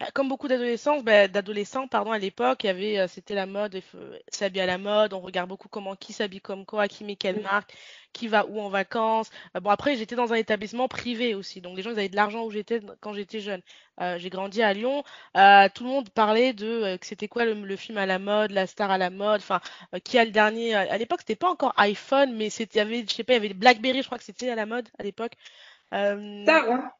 Euh, bah, comme beaucoup d'adolescents, bah, d'adolescents, pardon, à l'époque, il y avait, euh, c'était la mode, s'habiller à la mode. On regarde beaucoup comment qui s'habille comme quoi, qui met quelle marque, qui va où en vacances. Euh, bon, après, j'étais dans un établissement privé aussi, donc les gens ils avaient de l'argent où j'étais quand j'étais jeune. Euh, j'ai grandi à Lyon. tout le monde parlait de que c'était quoi le, film à la mode, la star à la mode. Enfin, qui a le dernier. À l'époque, c'était pas encore iPhone, mais c'était, il y avait, je sais pas, il y avait BlackBerry, je crois que c'était à la mode à l'époque. Star, hein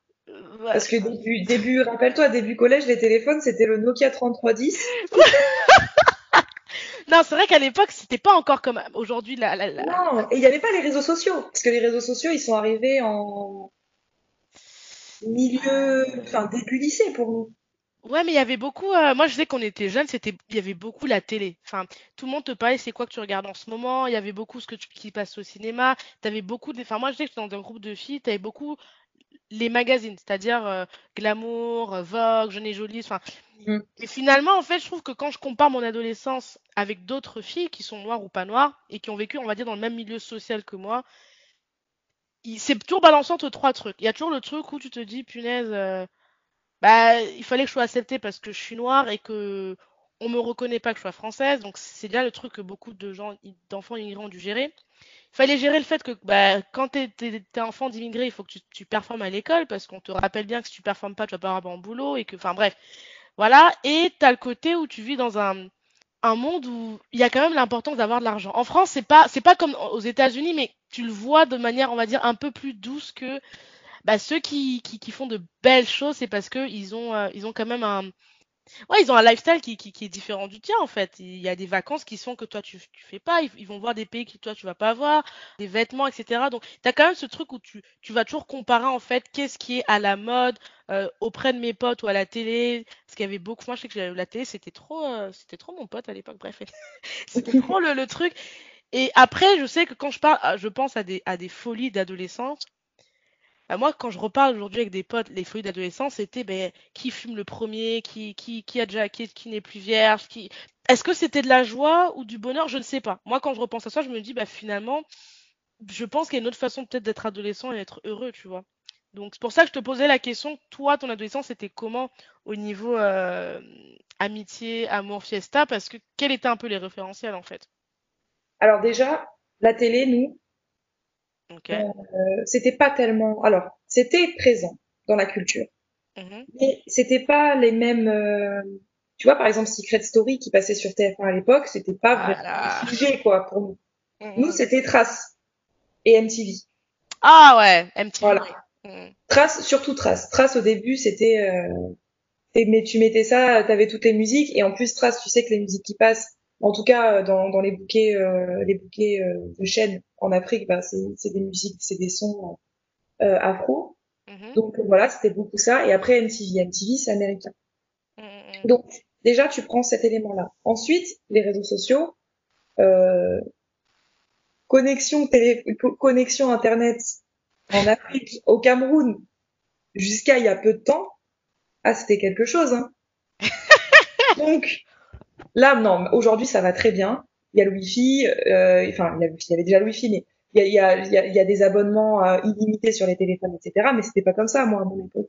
parce que début, début rappelle-toi, début collège, les téléphones, c'était le Nokia 3310. [laughs] non, c'est vrai qu'à l'époque, c'était pas encore comme aujourd'hui. La, la, Non, et il n'y avait pas les réseaux sociaux. Parce que les réseaux sociaux, ils sont arrivés en milieu, enfin, début lycée pour nous. Ouais, mais il y avait beaucoup. euh, moi, je sais qu'on était jeunes, c'était, il y avait beaucoup la télé. Enfin, tout le monde te parlait, c'est quoi que tu regardes en ce moment? Il y avait beaucoup ce que tu, qui passe au cinéma. T'avais beaucoup de. Enfin, moi, je sais que dans un groupe de filles. T'avais beaucoup les magazines, c'est-à-dire euh, Glamour, euh, Vogue, Jeune et Jolie. Enfin, Mm. et finalement, en fait, je trouve que quand je compare mon adolescence avec d'autres filles qui sont noires ou pas noires et qui ont vécu, on va dire, dans le même milieu social que moi, c'est toujours balançant entre trois trucs. Il y a toujours le truc où tu te dis, punaise. euh, bah, il fallait que je sois acceptée parce que je suis noire et que on me reconnaît pas que je sois française. Donc c'est déjà le truc que beaucoup de gens, d'enfants immigrés ont dû gérer. Il fallait gérer le fait que bah, quand t'es, t'es enfant d'immigré, il faut que tu, tu performes à l'école parce qu'on te rappelle bien que si tu performes pas, tu vas pas avoir un boulot et que, enfin bref, voilà. Et t'as le côté où tu vis dans un un monde où il y a quand même l'importance d'avoir de l'argent. En France, c'est pas c'est pas comme aux États-Unis, mais tu le vois de manière, on va dire, un peu plus douce que bah, ceux qui, qui, qui font de belles choses, c'est parce que ils ont, euh, ils ont quand même un, ouais, ils ont un lifestyle qui, est différent du tien en fait. Il y a des vacances qui sont que toi tu, tu fais pas. Ils, vont voir des pays que toi tu vas pas voir, des vêtements, etc. Donc t'as quand même ce truc où tu, tu vas toujours comparer en fait qu'est-ce qui est à la mode euh, auprès de mes potes ou à la télé. Parce qu'il y avait beaucoup, moi je sais que la télé c'était trop, euh, trop mon pote à l'époque. Bref, [laughs] c'était trop le, le truc. Et après, je sais que quand je parle, ah, je pense à des, à des folies d'adolescence. Bah, moi, quand je reparle aujourd'hui avec des potes, les folies d'adolescence, c'était ben, qui fume le premier, qui, qui, qui a déjà, qui, qui n'est plus vierge, qui. Est-ce que c'était de la joie ou du bonheur? Je ne sais pas. Moi, quand je repense à ça, je me dis, bah finalement, je pense qu'il y a une autre façon peut-être d'être adolescent et d'être heureux, tu vois. Donc c'est pour ça que je te posais la question, toi, ton adolescence, c'était comment au niveau euh, amitié, amour, fiesta, parce que quels étaient un peu les référentiels en fait? Alors déjà, la télé, nous, Ok. euh, c'était pas tellement. Alors, c'était présent dans la culture, Mhm. mais c'était pas les mêmes. euh, Tu vois, par exemple, Secret Story qui passait sur TF1 à l'époque, c'était pas vraiment Voilà. un sujet quoi pour nous. Nous, Mhm. c'était Trace et MTV. Ah ouais, MTV. Voilà. Mhm. Trace, surtout Trace. Trace au début, c'était. Euh... Mais tu mettais ça, t'avais toutes les musiques et en plus Trace, tu sais que les musiques qui passent, en tout cas euh, dans, dans les bouquets, euh, les bouquets euh, de chaînes en Afrique, bah, c'est c'est des musiques, c'est des sons euh, afro. Mhm. Donc voilà, c'était beaucoup ça. Et après MTV, MTV c'est américain. Mhm. Donc déjà tu prends cet élément-là. Ensuite les réseaux sociaux, euh, connexion télé, co- connexion internet en Afrique, au Cameroun, jusqu'à il y a peu de temps. Ah c'était quelque chose. Hein. [laughs] Donc là non, aujourd'hui ça va très bien. Il y a le Wi-Fi, euh, enfin il y, a le Wi-Fi, il y avait déjà le Wi-Fi, mais il y a, il y a, il y a, il y a des abonnements euh, illimités sur les téléphones, etc. Mais c'était pas comme ça moi à mon époque.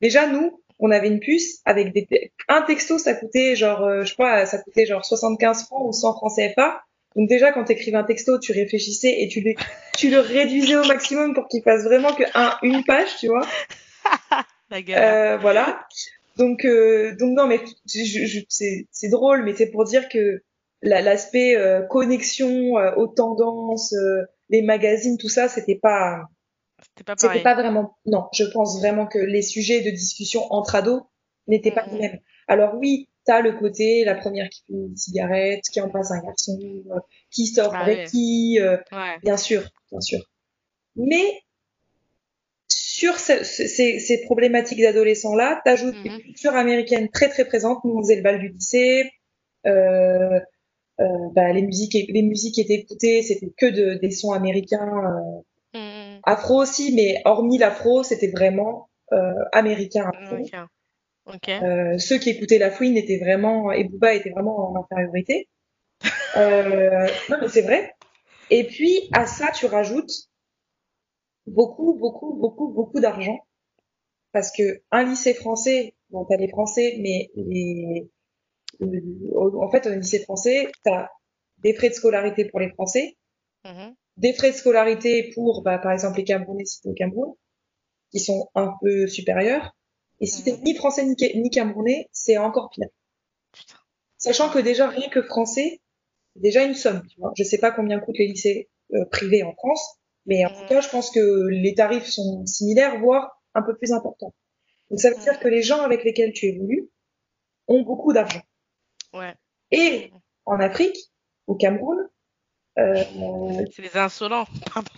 Déjà, nous, on avait une puce avec des un texto, ça coûtait genre, euh, je crois, ça coûtait genre 75 francs ou 100 francs CFA. Donc déjà, quand tu écrivais un texto, tu réfléchissais et tu le, tu le réduisais au maximum pour qu'il fasse vraiment que un, une page, tu vois. [laughs] La galère. Euh, voilà. Donc, euh, donc non, mais c'est drôle, mais c'est pour dire que la- l'aspect euh, connexion euh, aux tendances, euh, les magazines, tout ça, c'était pas C'était pas pas vraiment. Non, je pense vraiment que les sujets de discussion entre ados n'étaient pas les Mhm. mêmes. Alors oui, t'as le côté la première qui fume une cigarette, qui embrasse un garçon, euh, qui sort Ah avec qui, euh, Ouais. bien sûr, bien sûr. Mais sur ce- ce- ces, ces problématiques d'adolescents-là, t'ajoutes Mhm. une culture américaine très très présente. Nous, on faisait le bal du lycée. Euh, euh, bah, les musiques, les musiques qui étaient écoutées, c'était que de, des sons américains. euh, Mhm. afro aussi, mais hormis l'afro, c'était vraiment euh, américain afro. Ok. Ok. Euh, ceux qui écoutaient la fouine étaient vraiment, et Booba était vraiment en infériorité. Euh, non, mais c'est vrai. Et puis, à ça, tu rajoutes beaucoup, beaucoup, beaucoup, beaucoup d'argent. Parce que un lycée français, bon, t'as les français, mais les, euh, en fait, un lycée français, t'as des frais de scolarité pour les français, Mhm. des frais de scolarité pour, bah, par exemple, les Camerounais si t'es au Cameroun, qui sont un peu supérieurs. Et si t'es Mhm. ni français ni, ni Camerounais, c'est encore pire. Putain. Sachant que déjà, rien que français, c'est déjà une somme, tu vois. Je sais pas combien coûtent les lycées euh, privés en France, mais en tout cas, je pense que les tarifs sont similaires, voire un peu plus importants. Donc ça veut dire que les gens avec lesquels tu évolues ont beaucoup d'argent. Ouais. Et en Afrique, au Cameroun. Euh, c'est des insolents, [laughs] pardon.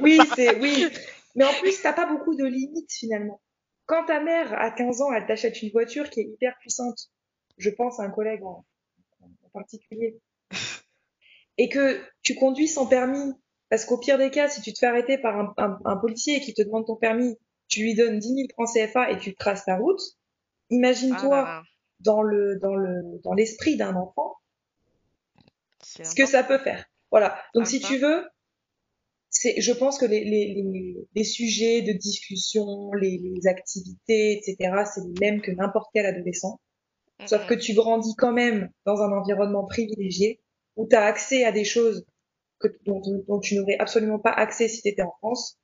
oui, c'est oui. Mais en plus, t'as pas beaucoup de limites finalement. Quand ta mère à 15 ans, elle t'achète une voiture qui est hyper puissante, je pense à un collègue en, en particulier, et que tu conduis sans permis, parce qu'au pire des cas, si tu te fais arrêter par un, un, un policier qui te demande ton permis, tu lui donnes 10 000 francs CFA et tu traces ta route. Imagine-toi ah dans le dans le dans l'esprit d'un enfant ce que ça peut faire. Voilà. Donc si tu veux, c'est je pense que les, les, les, les sujets de discussion, les, les activités, etc. c'est les mêmes que n'importe quel adolescent. Sauf que tu grandis quand même dans un environnement privilégié où tu as accès à des choses que, dont, dont tu n'aurais absolument pas accès si tu étais en France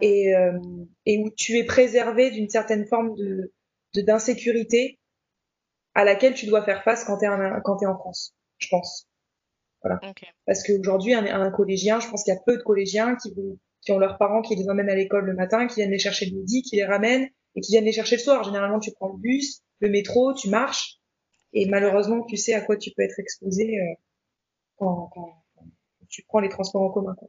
et, euh, et où tu es préservé d'une certaine forme de d'insécurité à laquelle tu dois faire face quand tu es, quand es en France, je pense. Voilà. Parce qu'aujourd'hui, un, un collégien, je pense qu'il y a peu de collégiens qui, qui ont leurs parents qui les emmènent à l'école le matin, qui viennent les chercher le midi, qui les ramènent et qui viennent les chercher le soir. Généralement, tu prends le bus, le métro, tu marches et malheureusement, tu sais à quoi tu peux être exposé euh, quand, quand, tu prends les transports en commun. Quoi.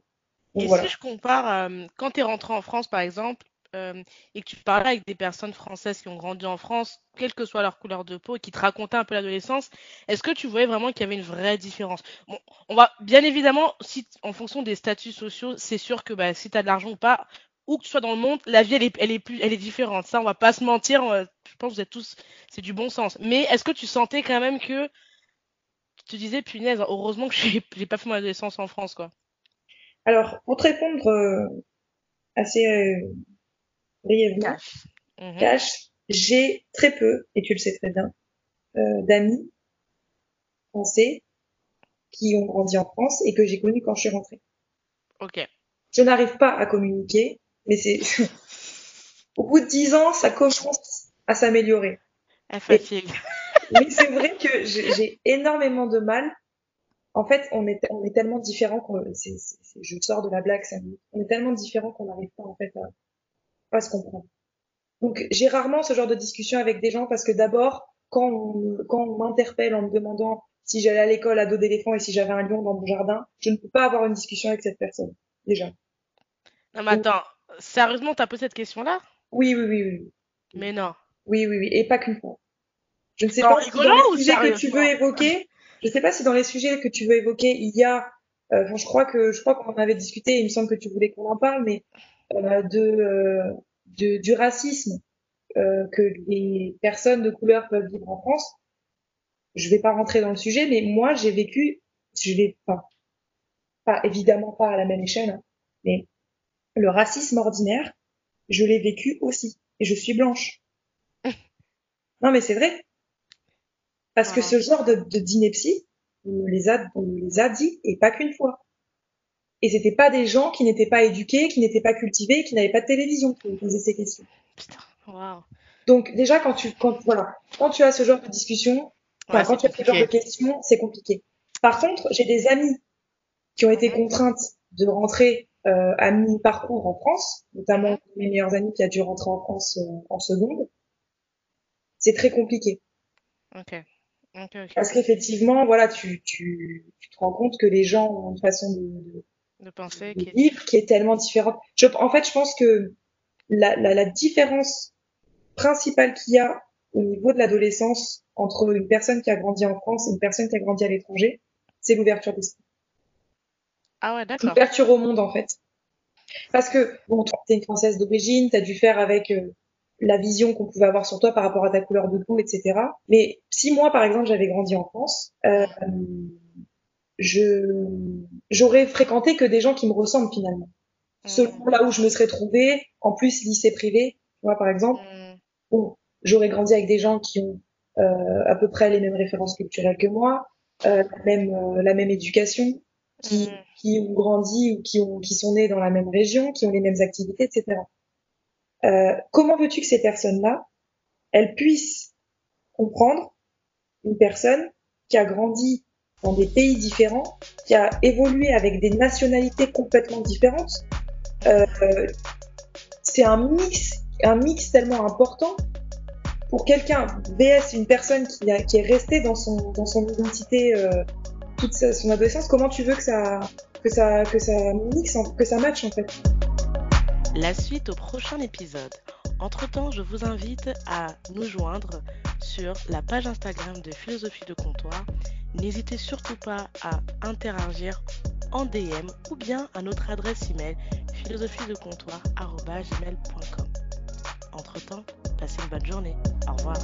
et si je compare, euh, quand tu es rentré en France, par exemple, euh, et que tu parlais avec des personnes françaises qui ont grandi en France, quelle que soit leur couleur de peau, et qui te racontaient un peu l'adolescence, est-ce que tu voyais vraiment qu'il y avait une vraie différence? Bon, on va bien évidemment, si en fonction des statuts sociaux, c'est sûr que bah, si tu as de l'argent ou pas, où que tu sois dans le monde, la vie elle est, elle est plus, elle est différente. Ça, on va pas se mentir. je pense que vous êtes tous, c'est du bon sens. Mais est-ce que tu sentais quand même que te disais punaise, heureusement que j'ai pas fait mon adolescence en France, quoi. Alors, pour te répondre euh, assez euh, brièvement. Cash. Mhm. J'ai très peu, et tu le sais très bien, euh, d'amis français qui ont grandi en France et que j'ai connus quand je suis rentrée. Ok. Je n'arrive pas à communiquer, mais c'est [laughs] au bout de dix ans, ça commence à s'améliorer. Elle fatigue. Oui, c'est vrai que j'ai énormément de mal. En fait, on est, on est tellement différents qu'on, je sors de la blague, ça, on est tellement différents qu'on n'arrive pas en fait à, se comprendre. Donc j'ai rarement ce genre de discussion avec des gens parce que d'abord, quand on, quand on m'interpelle en me demandant si j'allais à l'école à dos d'éléphant et si j'avais un lion dans mon jardin, je ne peux pas avoir une discussion avec cette personne, déjà. Non mais attends, sérieusement, t'as posé cette question-là? Oui, oui, oui, oui. Mais non. Oui, oui, oui, et pas qu'une fois. Je ne sais pas si dans les sujets que tu veux évoquer, je ne sais pas si dans les sujets que tu veux évoquer, il y a, euh, je crois que je crois qu'on en avait discuté, il me semble que tu voulais qu'on en parle, mais euh, de, euh, de, du racisme euh, que les personnes de couleur peuvent vivre en France. Je vais pas rentrer dans le sujet, mais moi j'ai vécu, je vais pas, pas évidemment pas à la même échelle, hein, mais le racisme ordinaire, je l'ai vécu aussi, et je suis blanche. [laughs] non mais c'est vrai, parce que ce genre de, de d'ineptie, on les a, on les a dit, et pas qu'une fois. Et c'était pas des gens qui n'étaient pas éduqués, qui n'étaient pas cultivés, qui n'avaient pas de télévision pour poser ces questions. Putain, wow. Donc déjà quand tu quand voilà, quand tu as ce genre de discussion, quand tu as ce genre de questions, c'est compliqué. Par contre, j'ai des amis qui ont été contraintes de rentrer euh, à mi-parcours en France, notamment mes meilleurs amis qui a dû rentrer en France euh, en seconde. C'est très compliqué. Okay. Okay, Parce qu'effectivement, voilà, tu, tu, tu te rends compte que les gens ont une façon de, de penser qui est... qui est tellement différente. Je, en fait, je pense que la, la, la différence principale qu'il y a au niveau de l'adolescence entre une personne qui a grandi en France et une personne qui a grandi à l'étranger, c'est l'ouverture d'esprit. Ah ouais, d'accord. L'ouverture au monde, en fait. Parce que, bon, t'es une Française d'origine, t'as dû faire avec euh, la vision qu'on pouvait avoir sur toi par rapport à ta couleur de peau, etc. Mais si moi, par exemple, j'avais grandi en France, euh, je j'aurais fréquenté que des gens qui me ressemblent finalement. Mm. Selon là où je me serais trouvée, en plus lycée privé, moi par exemple, mm. bon, j'aurais grandi avec des gens qui ont euh, à peu près les mêmes références culturelles que moi, euh, la même euh, la même éducation, qui mm. qui ont grandi ou qui ont qui sont nés dans la même région, qui ont les mêmes activités, etc. Euh, comment veux-tu que ces personnes-là, elles puissent comprendre une personne qui a grandi dans des pays différents, qui a évolué avec des nationalités complètement différentes. Euh, c'est un mix, un mix tellement important pour quelqu'un, VS, une personne qui, est restée dans son, identité euh, toute son adolescence, comment tu veux que ça, que ça, que ça mixe, que ça matche en fait? La suite au prochain épisode. Entre-temps, je vous invite à nous joindre sur la page Instagram de Philosophie de Comptoir. N'hésitez surtout pas à interagir en DM ou bien à notre adresse email philosophiedecomptoir.com. Entre-temps, passez une bonne journée. Au revoir.